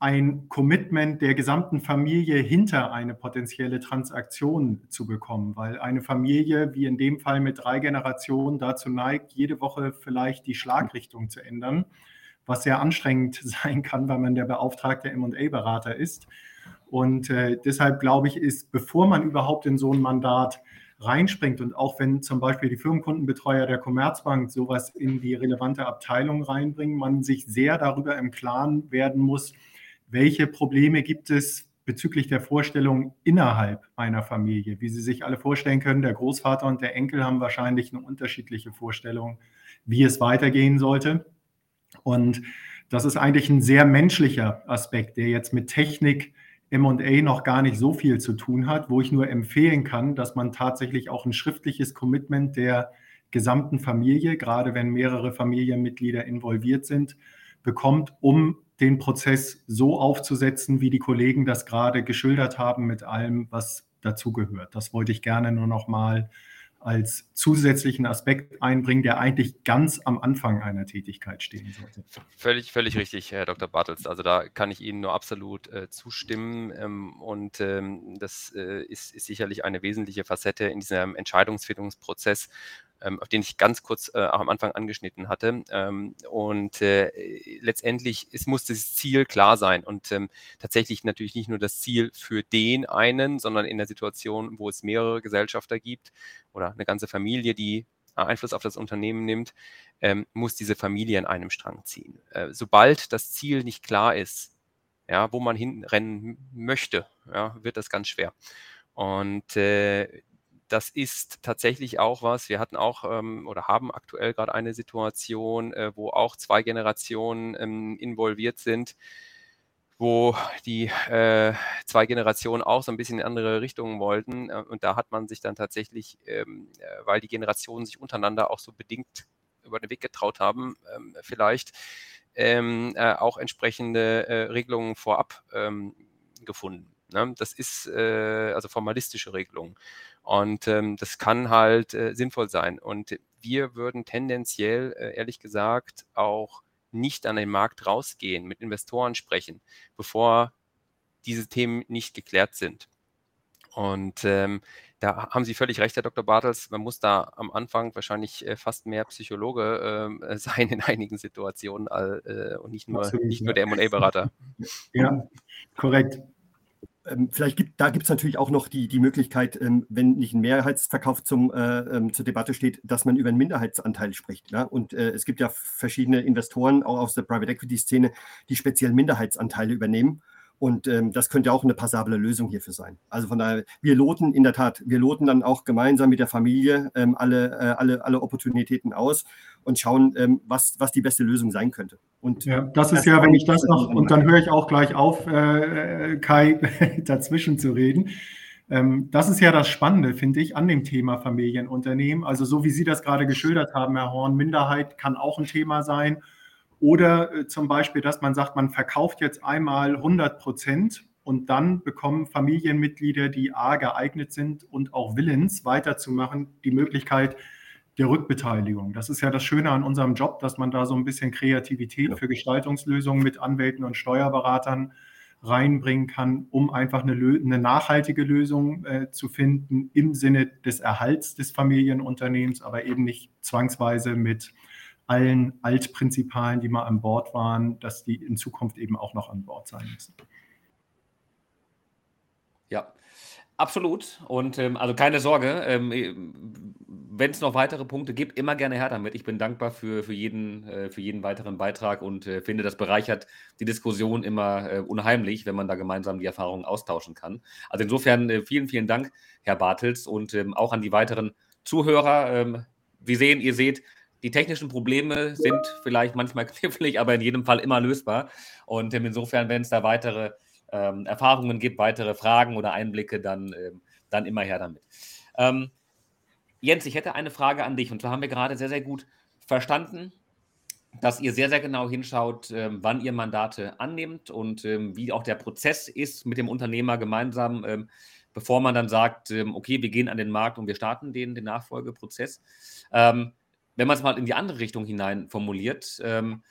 ein Commitment der gesamten Familie hinter eine potenzielle Transaktion zu bekommen, weil eine Familie, wie in dem Fall mit drei Generationen, dazu neigt, jede Woche vielleicht die Schlagrichtung zu ändern, was sehr anstrengend *laughs* sein kann, weil man der beauftragte MA-Berater ist. Und äh, deshalb glaube ich, ist, bevor man überhaupt in so ein Mandat reinspringt und auch wenn zum Beispiel die Firmenkundenbetreuer der Commerzbank sowas in die relevante Abteilung reinbringen, man sich sehr darüber im Klaren werden muss, welche Probleme gibt es bezüglich der Vorstellung innerhalb einer Familie. Wie Sie sich alle vorstellen können, der Großvater und der Enkel haben wahrscheinlich eine unterschiedliche Vorstellung, wie es weitergehen sollte. Und das ist eigentlich ein sehr menschlicher Aspekt, der jetzt mit Technik, MA noch gar nicht so viel zu tun hat, wo ich nur empfehlen kann, dass man tatsächlich auch ein schriftliches Commitment der gesamten Familie, gerade wenn mehrere Familienmitglieder involviert sind, bekommt, um den Prozess so aufzusetzen, wie die Kollegen das gerade geschildert haben, mit allem, was dazugehört. Das wollte ich gerne nur noch mal als zusätzlichen Aspekt einbringen, der eigentlich ganz am Anfang einer Tätigkeit stehen sollte. Völlig, völlig richtig, Herr Dr. Bartels. Also da kann ich Ihnen nur absolut äh, zustimmen. Ähm, und ähm, das äh, ist, ist, sicherlich eine wesentliche Facette in diesem Entscheidungsfindungsprozess, ähm, auf den ich ganz kurz äh, auch am Anfang angeschnitten hatte. Ähm, und äh, letztendlich es muss das Ziel klar sein und ähm, tatsächlich natürlich nicht nur das Ziel für den einen, sondern in der Situation, wo es mehrere Gesellschafter gibt oder eine ganze Familie, die Einfluss auf das Unternehmen nimmt, ähm, muss diese Familie an einem Strang ziehen. Äh, sobald das Ziel nicht klar ist, ja, wo man hinrennen möchte, ja, wird das ganz schwer. Und äh, das ist tatsächlich auch was. Wir hatten auch ähm, oder haben aktuell gerade eine Situation, äh, wo auch zwei Generationen ähm, involviert sind, wo die äh, zwei Generationen auch so ein bisschen in andere Richtungen wollten. Äh, und da hat man sich dann tatsächlich, ähm, äh, weil die Generationen sich untereinander auch so bedingt über den Weg getraut haben, ähm, vielleicht ähm, äh, auch entsprechende äh, Regelungen vorab ähm, gefunden. Ne? Das ist also formalistische Regelungen. Und ähm, das kann halt äh, sinnvoll sein. Und wir würden tendenziell, äh, ehrlich gesagt, auch nicht an den Markt rausgehen, mit Investoren sprechen, bevor diese Themen nicht geklärt sind. Und ähm, da haben Sie völlig recht, Herr Dr. Bartels. Man muss da am Anfang wahrscheinlich äh, fast mehr Psychologe äh, *laughs* sein in einigen Situationen äh, und nicht nur, Absolut, nicht nur der MA-Berater. *laughs* Ja, korrekt. Ähm, vielleicht gibt, da gibt es natürlich auch noch die, die Möglichkeit, ähm, wenn nicht ein Mehrheitsverkauf zum, äh, ähm, zur Debatte steht, dass man über einen Minderheitsanteil spricht. Ja? Und äh, es gibt ja verschiedene Investoren, auch aus der Private Equity-Szene, die speziell Minderheitsanteile übernehmen. Und ähm, das könnte auch eine passable Lösung hierfür sein. Also von daher, wir loten in der Tat, wir loten dann auch gemeinsam mit der Familie ähm, alle, äh, alle, alle Opportunitäten aus und schauen, ähm, was, was die beste Lösung sein könnte. Und ja, das ist ja, wenn ich das noch, und dann höre ich auch gleich auf, äh, Kai, *laughs* dazwischen zu reden. Ähm, das ist ja das Spannende, finde ich, an dem Thema Familienunternehmen. Also so wie Sie das gerade geschildert haben, Herr Horn, Minderheit kann auch ein Thema sein. Oder äh, zum Beispiel, dass man sagt, man verkauft jetzt einmal 100 Prozent und dann bekommen Familienmitglieder, die A geeignet sind und auch willens weiterzumachen, die Möglichkeit der Rückbeteiligung. Das ist ja das Schöne an unserem Job, dass man da so ein bisschen Kreativität ja. für Gestaltungslösungen mit Anwälten und Steuerberatern reinbringen kann, um einfach eine, eine nachhaltige Lösung äh, zu finden im Sinne des Erhalts des Familienunternehmens, aber eben nicht zwangsweise mit allen Altprinzipalen, die mal an Bord waren, dass die in Zukunft eben auch noch an Bord sein müssen. Ja, absolut. Und ähm, also keine Sorge, ähm, wenn es noch weitere Punkte gibt, immer gerne her damit. Ich bin dankbar für, für, jeden, äh, für jeden weiteren Beitrag und äh, finde, das bereichert die Diskussion immer äh, unheimlich, wenn man da gemeinsam die Erfahrungen austauschen kann. Also insofern äh, vielen, vielen Dank, Herr Bartels, und ähm, auch an die weiteren Zuhörer. Ähm, wir sehen, ihr seht, die technischen Probleme sind vielleicht manchmal *laughs* knifflig, aber in jedem Fall immer lösbar. Und ähm, insofern, wenn es da weitere ähm, Erfahrungen gibt, weitere Fragen oder Einblicke, dann, ähm, dann immer her damit. Ähm, Jens, ich hätte eine Frage an dich. Und zwar haben wir gerade sehr, sehr gut verstanden, dass ihr sehr, sehr genau hinschaut, ähm, wann ihr Mandate annehmt und ähm, wie auch der Prozess ist mit dem Unternehmer gemeinsam, bevor man dann sagt, okay, wir gehen an den Markt und wir starten den, den Nachfolgeprozess. Ähm, wenn man es mal in die andere Richtung hinein formuliert, ähm,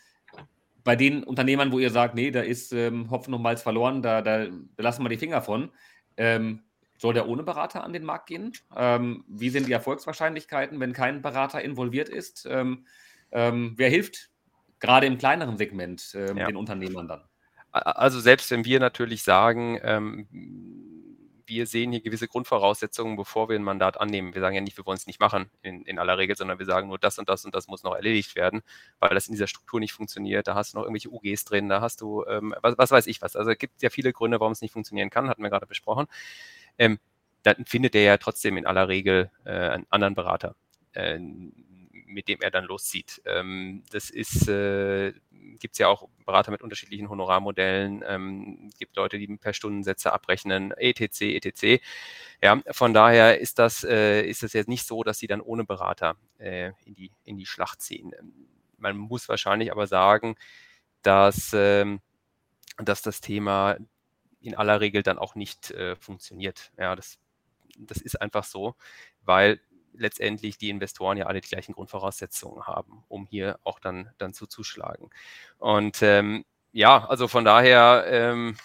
bei den Unternehmern, wo ihr sagt, nee, da ist ähm, Hopfen und Malz verloren, da, da, da, lassen wir die Finger von, ähm, soll der ohne Berater an den Markt gehen? Ähm, wie sind die Erfolgswahrscheinlichkeiten, wenn kein Berater involviert ist? Ähm, ähm, wer hilft gerade im kleineren Segment ja. den Unternehmern dann? Also selbst wenn wir natürlich sagen, wir sehen hier gewisse Grundvoraussetzungen, bevor wir ein Mandat annehmen. Wir sagen ja nicht, wir wollen es nicht machen in, in, aller Regel, sondern wir sagen nur, das und das und das muss noch erledigt werden, weil das in dieser Struktur nicht funktioniert. Da hast du noch irgendwelche UGs drin, da hast du, ähm, was, was, weiß ich was. Also es gibt ja viele Gründe, warum es nicht funktionieren kann, hatten wir gerade besprochen. Ähm, dann findet er ja trotzdem in aller Regel äh, einen anderen Berater. Äh, mit dem er dann loszieht. Ähm, das ist, äh, gibt es ja auch Berater mit unterschiedlichen Honorarmodellen, ähm, gibt Leute, die per Stundensätze abrechnen, etc., etc. Ja, von daher ist das, äh, ist das jetzt nicht so, dass sie dann ohne Berater äh, in, die, in die Schlacht ziehen. Man muss wahrscheinlich aber sagen, dass, ähm, dass das Thema in aller Regel dann auch nicht äh, funktioniert. Ja, das, das ist einfach so, weil letztendlich die Investoren ja alle die gleichen Grundvoraussetzungen haben, um hier auch dann, dann zuzuschlagen. Und ähm, ja, also von daher ähm,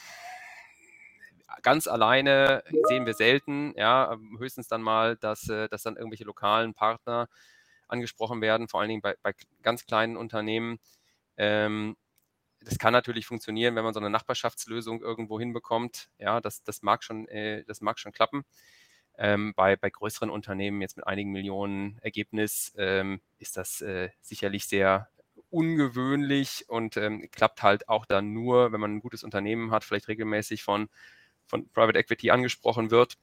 ganz alleine sehen wir selten, ja, höchstens dann mal, dass, äh, dass dann irgendwelche lokalen Partner angesprochen werden, vor allen Dingen bei, bei ganz kleinen Unternehmen. Ähm, das kann natürlich funktionieren, wenn man so eine Nachbarschaftslösung irgendwo hinbekommt. Ja, das, das, mag, schon, äh, das mag schon klappen. Ähm, bei, bei größeren Unternehmen jetzt mit einigen Millionen Ergebnis ähm, ist das äh, sicherlich sehr ungewöhnlich und ähm, klappt halt auch dann nur, wenn man ein gutes Unternehmen hat, vielleicht regelmäßig von, von Private Equity angesprochen wird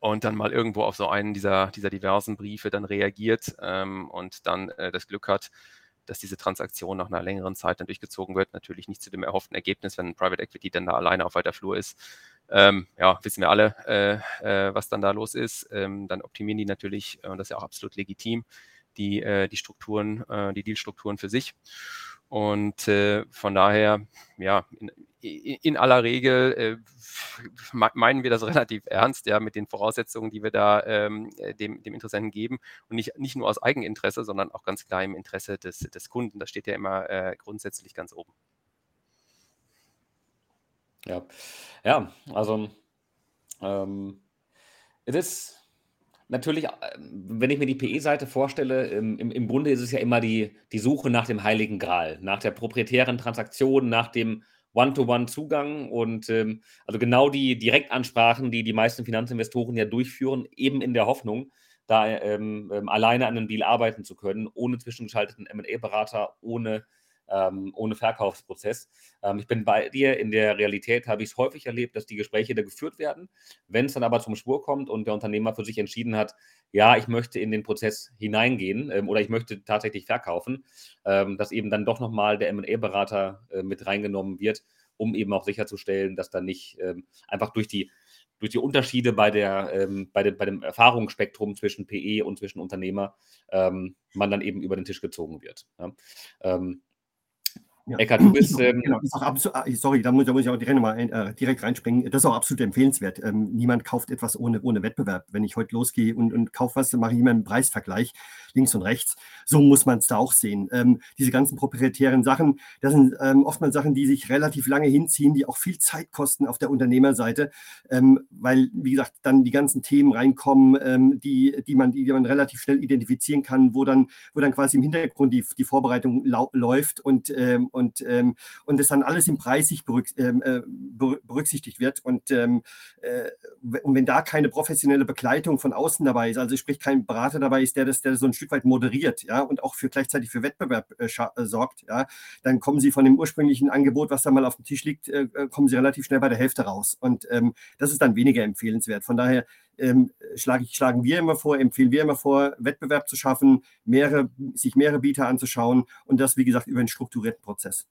und dann mal irgendwo auf so einen dieser, dieser diversen Briefe dann reagiert ähm, und dann äh, das Glück hat, dass diese Transaktion nach einer längeren Zeit dann durchgezogen wird. Natürlich nicht zu dem erhofften Ergebnis, wenn Private Equity dann da alleine auf weiter Flur ist, ähm, ja, wissen wir alle, äh, äh, was dann da los ist. Ähm, dann optimieren die natürlich, äh, und das ist ja auch absolut legitim, die, äh, die Strukturen, äh, die Dealstrukturen für sich. Und äh, von daher, ja, in, in aller Regel meinen wir das *laughs* relativ ernst, ja, mit den Voraussetzungen, die wir da ähm, dem, dem Interessenten geben. Und nicht, nicht nur aus Eigeninteresse, sondern auch ganz klar im Interesse des, des Kunden. Das steht ja immer grundsätzlich ganz oben. Ja, ja, also ähm, es ist natürlich, äh, wenn ich mir die PE-Seite vorstelle, im, im, Grunde ist es ja immer die, die Suche nach dem heiligen Gral, nach der proprietären Transaktion, nach dem One-to-One-Zugang und ähm, also genau die Direktansprachen, die die meisten Finanzinvestoren ja durchführen, eben in der Hoffnung, da ähm, ähm, alleine an einem Deal arbeiten zu können, ohne zwischengeschalteten MA-Berater, ohne ähm, ohne Verkaufsprozess. Ähm, ich bin bei dir. In der Realität habe ich es häufig erlebt, dass die Gespräche da geführt werden. Wenn es dann aber zum Spur kommt und der Unternehmer für sich entschieden hat, ja, ich möchte in den Prozess hineingehen ähm, oder ich möchte tatsächlich verkaufen, ähm, dass eben dann doch nochmal der MA-Berater äh, mit reingenommen wird, um eben auch sicherzustellen, dass dann nicht ähm, einfach durch die durch die Unterschiede bei, der, ähm, bei, den, bei dem Erfahrungsspektrum zwischen PE und zwischen Unternehmer ähm, man dann eben über den Tisch gezogen wird. Ja. Ähm, ja. Eckart, du bist. Ähm, genau, ist auch absolut, ah, sorry, da muss, da muss ich auch direkt, mal ein, äh, direkt reinspringen. Das ist auch absolut empfehlenswert. Ähm, niemand kauft etwas ohne, ohne Wettbewerb. Wenn ich heute losgehe und, und kaufe was, dann mache ich immer einen Preisvergleich, links und rechts. So muss man es da auch sehen. Ähm, diese ganzen proprietären Sachen, das sind ähm, oftmals Sachen, die sich relativ lange hinziehen, die auch viel Zeit kosten auf der Unternehmerseite, ähm, weil, wie gesagt, dann die ganzen Themen reinkommen, ähm, die, die, man, die man relativ schnell identifizieren kann, wo dann, wo dann quasi im Hintergrund die, die Vorbereitung läuft und ähm, und, ähm, und es dann alles im Preis sich ähm, äh, berücksichtigt wird. Und, ähm, äh, und wenn da keine professionelle Begleitung von außen dabei ist, also sprich kein Berater dabei ist, der das, der so ein Stück weit moderiert, ja, und auch für gleichzeitig für Wettbewerb äh, äh sorgt, ja, dann kommen sie von dem ursprünglichen Angebot, was da mal auf dem Tisch liegt, äh, äh, kommen sie relativ schnell bei der Hälfte raus. Und ähm, das ist dann weniger empfehlenswert. Von daher ähm, schlage ich, schlagen wir immer vor, empfehlen wir immer vor, Wettbewerb zu schaffen, mehrere, sich mehrere Bieter anzuschauen und das, wie gesagt, über einen strukturierten Prozess.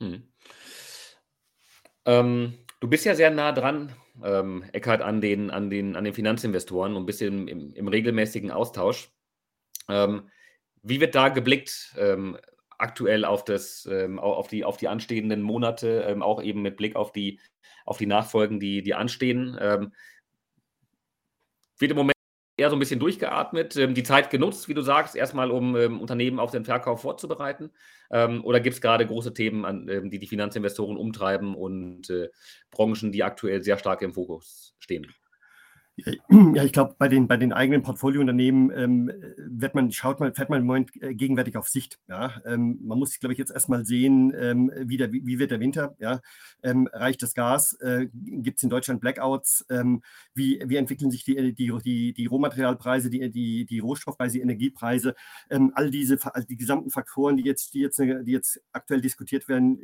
Hm. Ähm, du bist ja sehr nah dran, ähm, Eckhard, an den, an, den, an den Finanzinvestoren und bist im, im, im regelmäßigen Austausch. Ähm, wie wird da geblickt ähm, aktuell auf, das, ähm, auf, die, auf die anstehenden Monate, ähm, auch eben mit Blick auf die, auf die Nachfolgen, die, die anstehen. Ähm, wird im Moment eher so ein bisschen durchgeatmet, ähm, die Zeit genutzt, wie du sagst, erstmal um ähm, Unternehmen auf den Verkauf vorzubereiten? Ähm, oder gibt es gerade große Themen, an, die die Finanzinvestoren umtreiben und äh, Branchen, die aktuell sehr stark im Fokus stehen? Ja, ich glaube, bei den, bei den eigenen Portfoliounternehmen ähm, wird man, schaut man, fährt man im Moment äh, gegenwärtig auf Sicht. Ja? Ähm, man muss, glaube ich, jetzt erstmal sehen, ähm, wie, der, wie, wird der Winter? Ja? Ähm, reicht das Gas? Äh, Gibt es in Deutschland Blackouts? Ähm, wie, wie entwickeln sich die, die, die, die Rohmaterialpreise, die, die, die Rohstoffpreise, die Energiepreise? Ähm, all diese, also die gesamten Faktoren, die jetzt, die, jetzt, die jetzt aktuell diskutiert werden,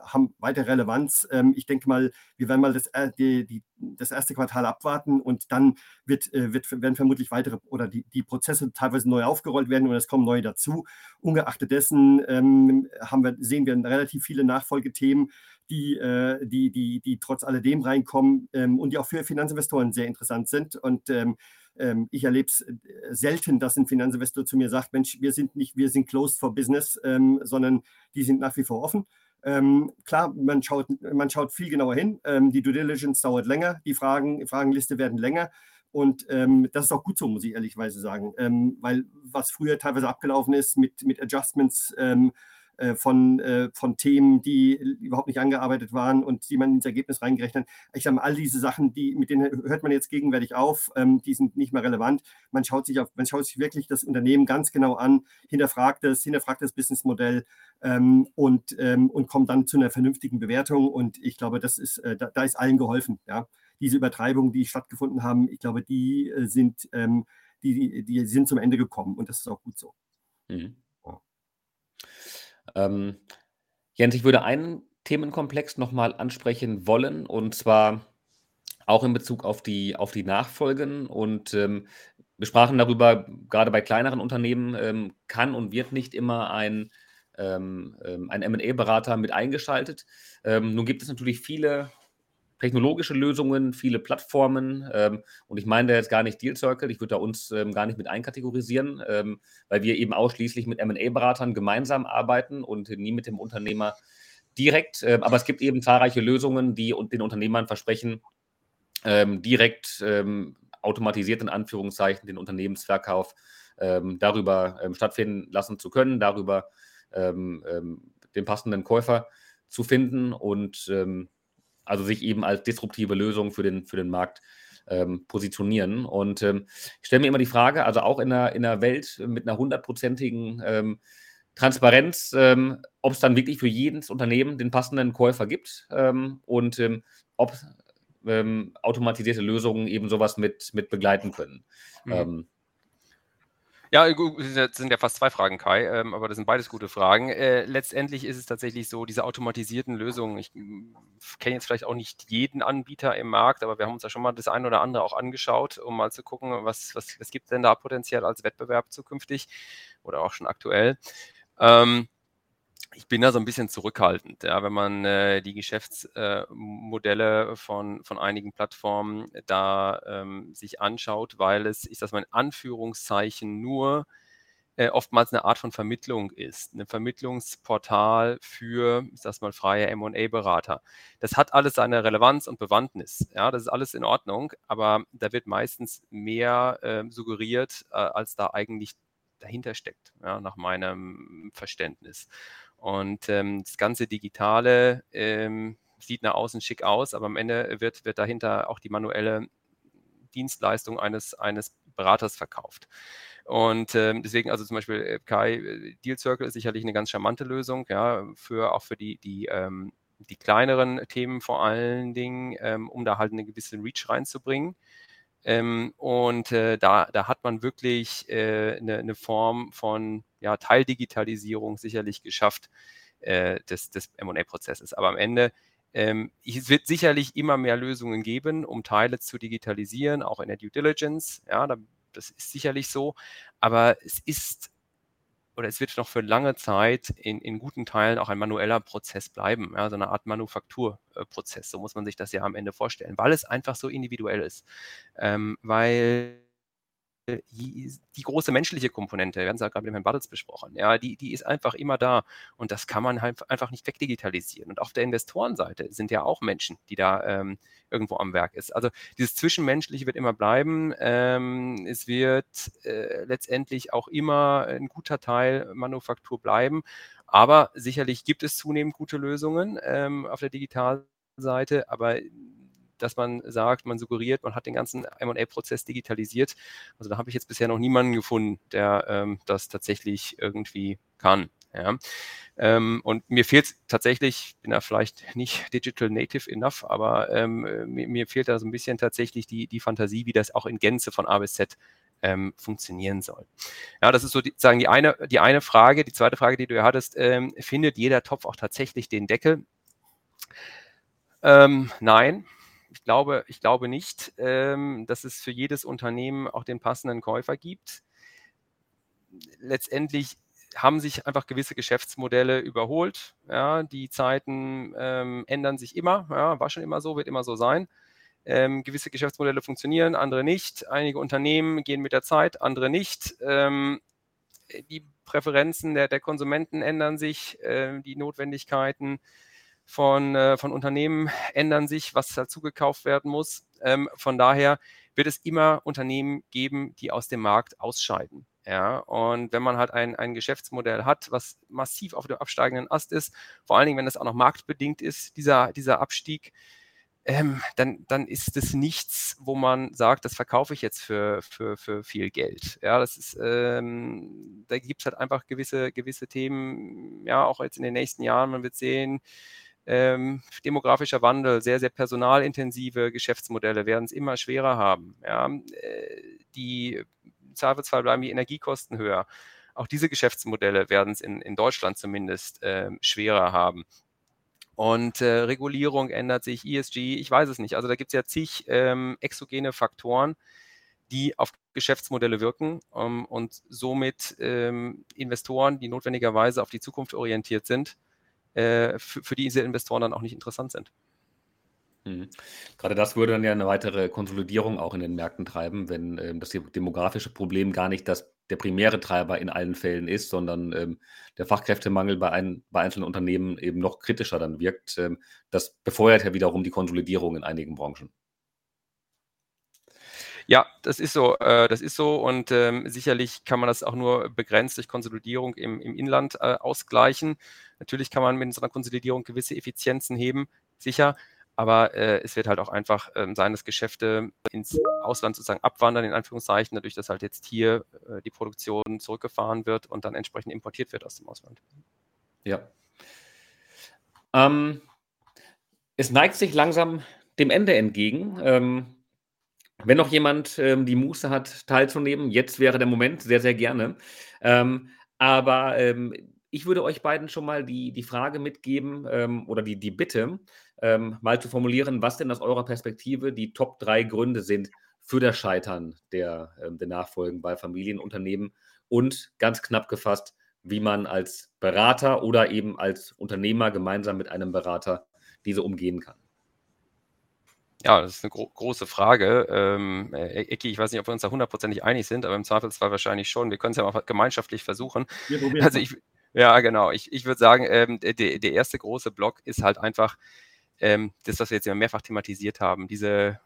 haben weiter Relevanz. ich denke mal, wir werden mal das, äh, die, die, das erste Quartal abwarten und und dann wird, äh, wird, werden vermutlich weitere oder die, die Prozesse teilweise neu aufgerollt werden und es kommen neue dazu. Ungeachtet dessen ähm, haben wir, sehen wir relativ viele Nachfolgethemen, die, äh, die, die, die trotz alledem reinkommen ähm, und die auch für Finanzinvestoren sehr interessant sind. Und ähm, ähm ich erlebe es äh, selten, dass ein Finanzinvestor zu mir sagt, Mensch, wir sind nicht, wir sind closed for business, ähm, sondern die sind nach wie vor offen. Ähm, klar, man schaut, man schaut viel genauer hin. Ähm, die Due Diligence dauert länger, die Fragen, Fragenliste werden länger. Und ähm, das ist auch gut so, muss ich ehrlichweise sagen. Ähm, weil was früher teilweise abgelaufen ist mit, mit Adjustments, ähm, äh, von, äh, von Themen, die überhaupt nicht angearbeitet waren und die man ins Ergebnis reingerechnet hat. Ich sage mal, all diese Sachen, die, mit denen hört man jetzt gegenwärtig auf, ähm, die sind nicht mehr relevant. Man schaut sich auf, man schaut sich wirklich das Unternehmen ganz genau an, hinterfragt es, hinterfragt das Businessmodell ähm, und, ähm, und kommt dann zu einer vernünftigen Bewertung. Und ich glaube, das ist, äh, da, da, ist allen geholfen. Ja? Diese Übertreibungen, die stattgefunden haben, ich glaube, die äh, sind, ähm, die, die sind zum Ende gekommen und das ist auch gut so. Mhm. Ähm, Jens, ich würde einen Themenkomplex nochmal ansprechen wollen, und zwar auch in Bezug auf die, auf die Nachfolgen. Und ähm, wir sprachen darüber, gerade bei kleineren Unternehmen ähm, kann und wird nicht immer ein, ähm, ähm ein MA-Berater mit eingeschaltet. Ähm, nun gibt es natürlich viele technologische Lösungen, viele Plattformen. Ähm, und ich meine da jetzt gar nicht Deal Circle, ich würde da uns ähm, gar nicht mit einkategorisieren, ähm, weil wir eben ausschließlich mit MA-Beratern gemeinsam arbeiten und nie mit dem Unternehmer direkt. Ähm, aber es gibt eben zahlreiche Lösungen, die den Unternehmern versprechen, ähm, direkt ähm, automatisiert in Anführungszeichen den Unternehmensverkauf darüber stattfinden lassen zu können, darüber den passenden Käufer zu finden und also sich eben als disruptive Lösung für den, für den Markt ähm, positionieren. Und ähm, ich stelle mir immer die Frage, also auch in einer, in einer Welt mit einer hundertprozentigen ähm, Transparenz, ähm, ob es dann wirklich für jedes Unternehmen den passenden Käufer gibt ähm, und ähm, ob automatisierte Lösungen eben sowas mit, mit begleiten können. Mhm. Ja, das sind ja fast zwei Fragen, Kai, ähm, aber das sind beides gute Fragen. Äh, letztendlich ist es tatsächlich so, diese automatisierten Lösungen, ich kenne jetzt vielleicht auch nicht jeden Anbieter im Markt, aber wir haben uns da schon mal das eine oder andere auch angeschaut, um mal zu gucken, was, was, was gibt es denn da potenziell als Wettbewerb zukünftig oder auch schon aktuell. Ähm, ich bin da so ein bisschen zurückhaltend, ja, wenn man äh, die Geschäftsmodelle äh, von, von einigen Plattformen da ähm, sich anschaut, weil es, ich sage mal in Anführungszeichen, nur äh, oftmals eine Art von Vermittlung ist, ein Vermittlungsportal für, ich sage mal, freie M&A-Berater. Das hat alles seine Relevanz und Bewandtnis, ja, das ist alles in Ordnung, aber da wird meistens mehr ähm, suggeriert, äh, als da eigentlich dahinter steckt, ja, nach meinem Verständnis. Und ähm, das ganze Digitale ähm, sieht nach außen schick aus, aber am Ende wird, wird dahinter auch die manuelle Dienstleistung eines, eines Beraters verkauft. Und ähm, deswegen, also zum Beispiel äh, Kai, äh, Deal Circle ist sicherlich eine ganz charmante Lösung, ja, für auch für die, die, ähm, die kleineren Themen vor allen Dingen, ähm, um da halt eine gewisse Reach reinzubringen. Ähm, und äh, da, da hat man wirklich äh, eine, eine, Form von ja, Teildigitalisierung sicherlich geschafft äh, des, des MA-Prozesses. Aber am Ende ähm, es wird sicherlich immer mehr Lösungen geben, um Teile zu digitalisieren, auch in der Due Diligence. Ja, das ist sicherlich so. Aber es ist oder es wird noch für lange Zeit in, in guten Teilen auch ein manueller Prozess bleiben, ja, so eine Art Manufakturprozess. So muss man sich das ja am Ende vorstellen, weil es einfach so individuell ist. Ähm, weil die, große menschliche Komponente, wir haben es ja gerade mit Herrn Battels besprochen, ja, die, die ist einfach immer da und das kann man halt einfach nicht wegdigitalisieren. Und auf der Investorenseite sind ja auch Menschen, die da ähm, irgendwo am Werk ist. Also dieses Zwischenmenschliche wird immer bleiben. Ähm, es wird äh, letztendlich auch immer ein guter Teil Manufaktur bleiben. Aber sicherlich gibt es zunehmend gute Lösungen ähm, auf der Digitalseite, aber dass man sagt, man suggeriert, man hat den ganzen MA-Prozess digitalisiert. Also da habe ich jetzt bisher noch niemanden gefunden, der ähm, das tatsächlich irgendwie kann. Ja. Ähm, und mir fehlt tatsächlich, ich bin da vielleicht nicht *laughs* digital native enough, aber ähm, mir, mir, fehlt da so ein bisschen tatsächlich die, die Fantasie, wie das auch in Gänze von A bis Z ähm, funktionieren soll. Ja, das ist sozusagen die eine, die eine Frage. Die zweite Frage, die du ja hattest, ähm, findet jeder Topf auch tatsächlich den Deckel? Ähm, nein, glaube, ich glaube nicht, ähm, dass es für jedes Unternehmen auch den passenden Käufer gibt. Letztendlich haben sich einfach gewisse Geschäftsmodelle überholt. Ja, die Zeiten ähm, ändern sich immer. Ja, war schon immer so, wird immer so sein. Ähm, gewisse Geschäftsmodelle funktionieren, andere nicht. Einige Unternehmen gehen mit der Zeit, andere nicht. Ähm, die Präferenzen der, der, Konsumenten ändern sich, äh, die Notwendigkeiten von, äh, von Unternehmen ändern sich, was dazu gekauft werden muss. Ähm, von daher wird es immer Unternehmen geben, die aus dem Markt ausscheiden. Ja, und wenn man halt ein, ein Geschäftsmodell hat, was massiv auf dem absteigenden Ast ist, vor allen Dingen, wenn es auch noch marktbedingt ist, dieser, dieser Abstieg, ähm, dann, dann ist es nichts, wo man sagt, das verkaufe ich jetzt für, für, für viel Geld. Ja, das ist, ähm, da gibt es halt einfach gewisse, gewisse Themen, ja, auch jetzt in den nächsten Jahren, man wird sehen, ähm, demografischer Wandel, sehr, sehr personalintensive Geschäftsmodelle werden es immer schwerer haben. Ja, äh, die Zweifelsfall bleiben die Energiekosten höher. Auch diese Geschäftsmodelle werden es in, in Deutschland zumindest äh, schwerer haben. Und äh, Regulierung ändert sich, ESG, ich weiß es nicht. Also da gibt es ja zig ähm, exogene Faktoren, die auf Geschäftsmodelle wirken ähm, und somit ähm, Investoren, die notwendigerweise auf die Zukunft orientiert sind, äh, für, für diese Investoren dann auch nicht interessant sind. Mhm. Gerade das würde dann ja eine weitere Konsolidierung auch in den Märkten treiben, wenn ähm, das demografische Problem gar nicht das, der primäre Treiber in allen Fällen ist, sondern ähm, der Fachkräftemangel bei, ein, bei einzelnen Unternehmen eben noch kritischer dann wirkt. Ähm, das befeuert ja wiederum die Konsolidierung in einigen Branchen. Ja, das ist so. Äh, das ist so und ähm, sicherlich kann man das auch nur begrenzt durch Konsolidierung im, im Inland äh, ausgleichen. Natürlich kann man mit so einer Konsolidierung gewisse Effizienzen heben, sicher. aber äh, es wird halt auch einfach ähm, sein, dass Geschäfte ins Ausland sozusagen abwandern, in Anführungszeichen, dadurch, dass halt jetzt hier äh, die Produktion zurückgefahren wird und dann entsprechend importiert wird aus dem Ausland. Ja. Ähm, es neigt sich langsam dem Ende entgegen. Ähm, wenn noch jemand ähm, die Muße hat, teilzunehmen, jetzt wäre der Moment, sehr, sehr gerne. Ähm, aber ähm, ich würde euch beiden schon mal die, die Frage mitgeben ähm, oder die, die Bitte, ähm, mal zu formulieren, was denn aus eurer Perspektive die Top 3 Gründe sind für das Scheitern der, der Nachfolgen bei Familienunternehmen und ganz knapp gefasst, wie man als Berater oder eben als Unternehmer gemeinsam mit einem Berater diese umgehen kann. Ja, das ist eine gro große Frage. Ähm, äh, Ecki, ich weiß nicht, ob wir uns da hundertprozentig einig sind, aber im Zweifelsfall wahrscheinlich schon. Wir können es ja mal gemeinschaftlich versuchen. Also ich, ja, genau. Ich, ich würde sagen, ähm, der, der erste große Block ist halt einfach ähm, das, was wir jetzt ja mehrfach thematisiert haben, diese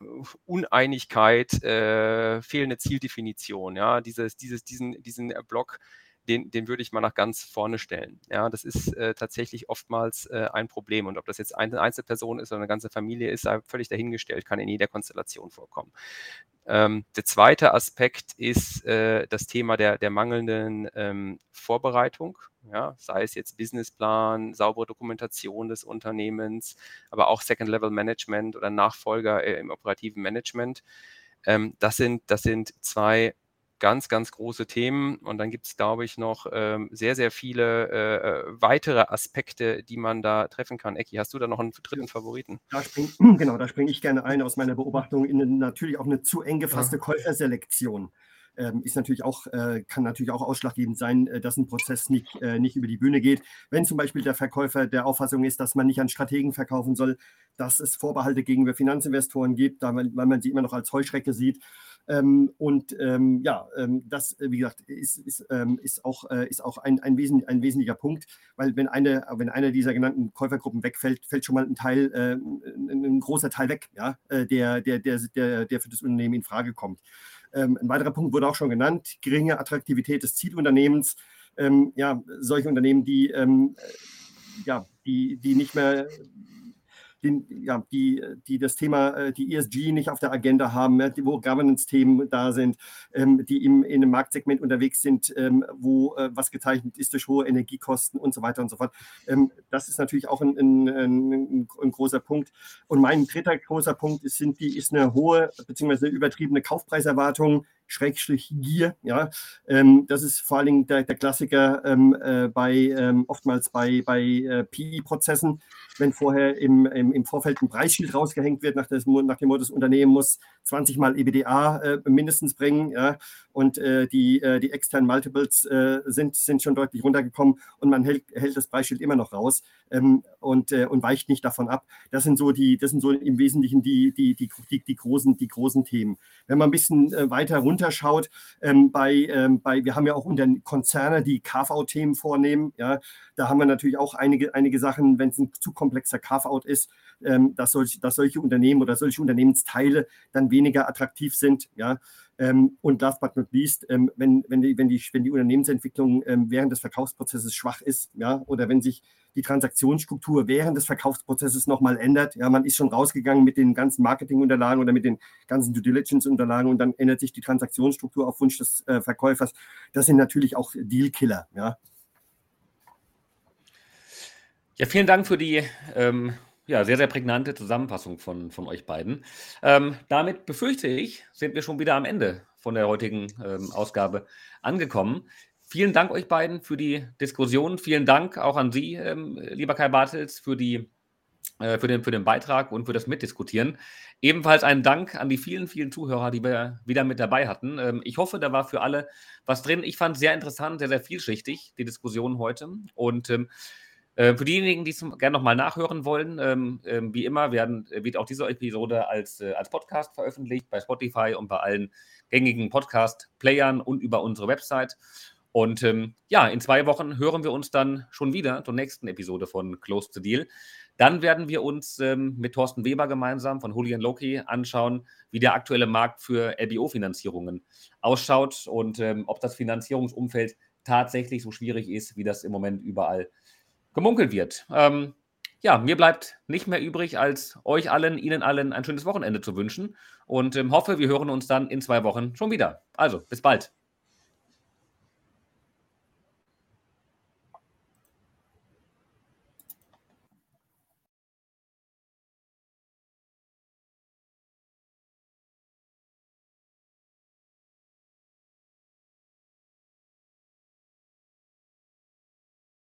Uneinigkeit, äh, fehlende Zieldefinition, ja, dieses, dieses, diesen, diesen Block den, den würde ich mal nach ganz vorne stellen. Ja, das ist äh, tatsächlich oftmals äh, ein Problem. Und ob das jetzt eine Einzelperson ist oder eine ganze Familie ist, sei völlig dahingestellt, kann in jeder Konstellation vorkommen. Ähm, der zweite Aspekt ist äh, das Thema der, der mangelnden ähm, Vorbereitung, ja, sei es jetzt Businessplan, saubere Dokumentation des Unternehmens, aber auch Second-Level-Management oder Nachfolger äh, im operativen Management. Ähm, das, sind, das sind zwei ganz, ganz große Themen. Und dann gibt es, glaube ich, noch ähm, sehr, sehr viele äh, äh, weitere Aspekte, die man da treffen kann. Ecki, hast du da noch einen dritten Favoriten? Da spring, *clears throat* genau, da springe ich gerne ein aus meiner Beobachtung in eine, natürlich auch eine zu eng gefasste ja. Käuferselektion. Ähm, ist natürlich auch, äh, kann natürlich auch ausschlaggebend sein, äh, dass ein Prozess nicht, äh, nicht über die Bühne geht. Wenn zum Beispiel der Verkäufer der Auffassung ist, dass man nicht an Strategen verkaufen soll, dass es Vorbehalte gegenüber Finanzinvestoren gibt, weil man sie immer noch als Heuschrecke sieht, ähm, und ähm, ja, ähm, das, äh, wie gesagt, ist, ist, ähm, ist auch, äh, ist auch ein, ein, wesen, ein wesentlicher Punkt, weil wenn eine, wenn eine dieser genannten Käufergruppen wegfällt, fällt schon mal ein Teil, äh, ein, ein, großer Teil weg, ja, äh, der, der, der, der, der für das Unternehmen in Frage kommt. Ähm, ein weiterer Punkt wurde auch schon genannt, geringe Attraktivität des Zielunternehmens. Ähm, ja, solche Unternehmen, die, äh, ja, die, die nicht mehr den, ja, die, die das Thema, äh, die ESG nicht auf der Agenda haben, wo Governance-Themen da sind, ähm, die im, in einem Marktsegment unterwegs sind, ähm, wo äh, was gezeichnet ist durch hohe Energiekosten und so weiter und so fort. Ähm, das ist natürlich auch ein, ein, ein, ein, großer Punkt. Und mein dritter großer Punkt ist, sind die, ist eine hohe bzw. übertriebene Kaufpreiserwartung Schrägstrich Gier. Ja, ähm, das ist vor allen Dingen der, der Klassiker ähm, äh, bei ähm, oftmals bei, bei äh, PI-Prozessen, wenn vorher im, im, im, Vorfeld ein Preisschild rausgehängt wird, nach, des, nach dem Motto, das Unternehmen muss 20 mal EBDA äh, mindestens bringen. Ja, und äh, die, äh, die externen Multiples äh, sind, sind schon deutlich runtergekommen und man hält, hält das Preisschild immer noch raus ähm, und, und weicht nicht davon ab. Das sind so die, das sind so im Wesentlichen die, die, die, die, die, großen, die großen Themen. Wenn man ein bisschen weiter runterschaut, ähm, bei, ähm, bei, wir haben ja auch unter Konzerne, die KV-Themen vornehmen, ja, da haben wir natürlich auch einige, einige Sachen, wenn es ein zu komplexer Carve-out ist, ähm, dass, solch, dass solche Unternehmen oder solche Unternehmensteile dann weniger attraktiv sind. Ja? Ähm, und last but not least, ähm, wenn, wenn, die, wenn, die, wenn die Unternehmensentwicklung ähm, während des Verkaufsprozesses schwach ist, ja, oder wenn sich die Transaktionsstruktur während des Verkaufsprozesses nochmal ändert, ja, man ist schon rausgegangen mit den ganzen Marketingunterlagen oder mit den ganzen Due Diligence-Unterlagen und dann ändert sich die Transaktionsstruktur auf Wunsch des äh, Verkäufers. Das sind natürlich auch Dealkiller, ja. Ja, vielen Dank für die ähm, ja, sehr, sehr prägnante Zusammenfassung von, von euch beiden. Ähm, damit befürchte ich, sind wir schon wieder am Ende von der heutigen ähm, Ausgabe angekommen. Vielen Dank euch beiden für die Diskussion. Vielen Dank auch an Sie, ähm, lieber Kai Bartels, für, die, äh, für, den, für den Beitrag und für das Mitdiskutieren. Ebenfalls einen Dank an die vielen, vielen Zuhörer, die wir wieder mit dabei hatten. Ähm, ich hoffe, da war für alle was drin. Ich fand es sehr interessant, sehr, sehr vielschichtig, die Diskussion heute. Und ähm, äh, für diejenigen, die es gerne nochmal nachhören wollen, ähm, ähm, wie immer werden, wird auch diese Episode als, äh, als Podcast veröffentlicht bei Spotify und bei allen gängigen Podcast-Playern und über unsere Website. Und ähm, ja, in zwei Wochen hören wir uns dann schon wieder zur nächsten Episode von Close to Deal. Dann werden wir uns ähm, mit Thorsten Weber gemeinsam von Julian Loki anschauen, wie der aktuelle Markt für LBO-Finanzierungen ausschaut und ähm, ob das Finanzierungsumfeld tatsächlich so schwierig ist, wie das im Moment überall ist gemunkelt wird. Ähm, ja, mir bleibt nicht mehr übrig, als euch allen, Ihnen allen ein schönes Wochenende zu wünschen und ähm, hoffe, wir hören uns dann in zwei Wochen schon wieder. Also, bis bald.